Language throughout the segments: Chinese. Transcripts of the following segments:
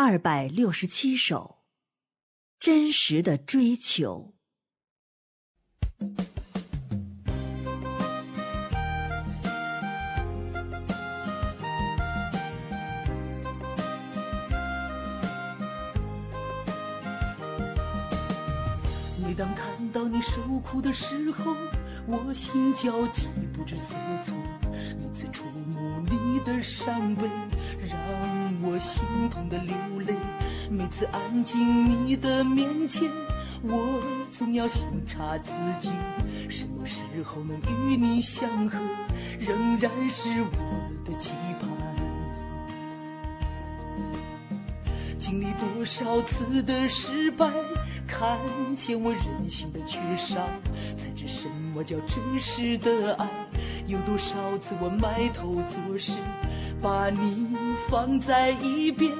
二百六十七首，真实的追求。每当看到你受苦的时候，我心焦急不知所措。每次触摸你的伤悲，让我心痛的流泪。每次安静你的面前，我总要醒察自己，什么时候能与你相合，仍然是我的期盼。经历多少次的失败，看见我人性的缺少，才知什么叫真实的爱。有多少次我埋头做事，把你放在一边，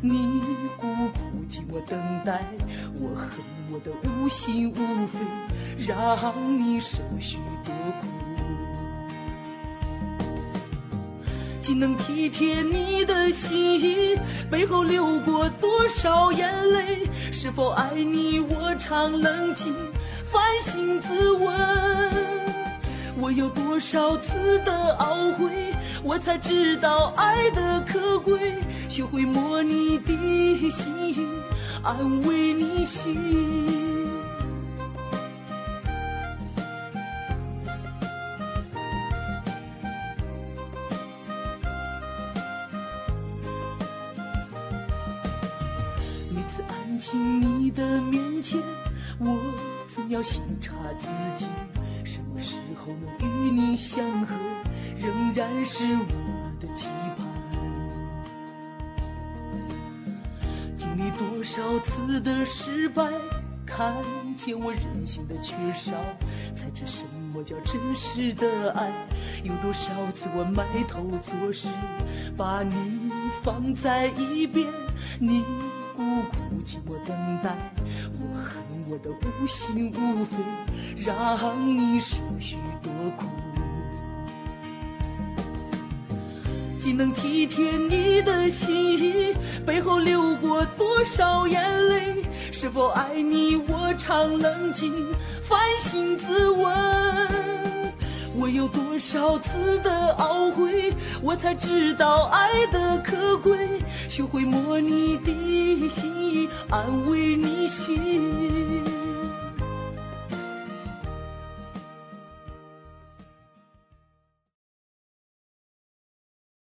你孤苦寂寞等待，我恨我的无心无肺，让你受许多苦。竟能体贴你的心意，背后流过多少眼泪？是否爱你？我常冷静反省自问。有多少次的懊悔，我才知道爱的可贵。学会摸你的心，安慰你心。每次安静你的面前，我总要醒察自己，什么时候能与你相合，仍然是我的期盼。经历多少次的失败，看见我人性的缺少，才知什么叫真实的爱。有多少次我埋头做事，把你放在一边，你孤苦寂寞等待，我的无心无肺，让你受许多苦。既能体贴你的心意，背后流过多少眼泪？是否爱你？我常冷静反省自问。我有多少次的懊悔，我才知道爱的可贵。学会摸你的心意，安慰你心。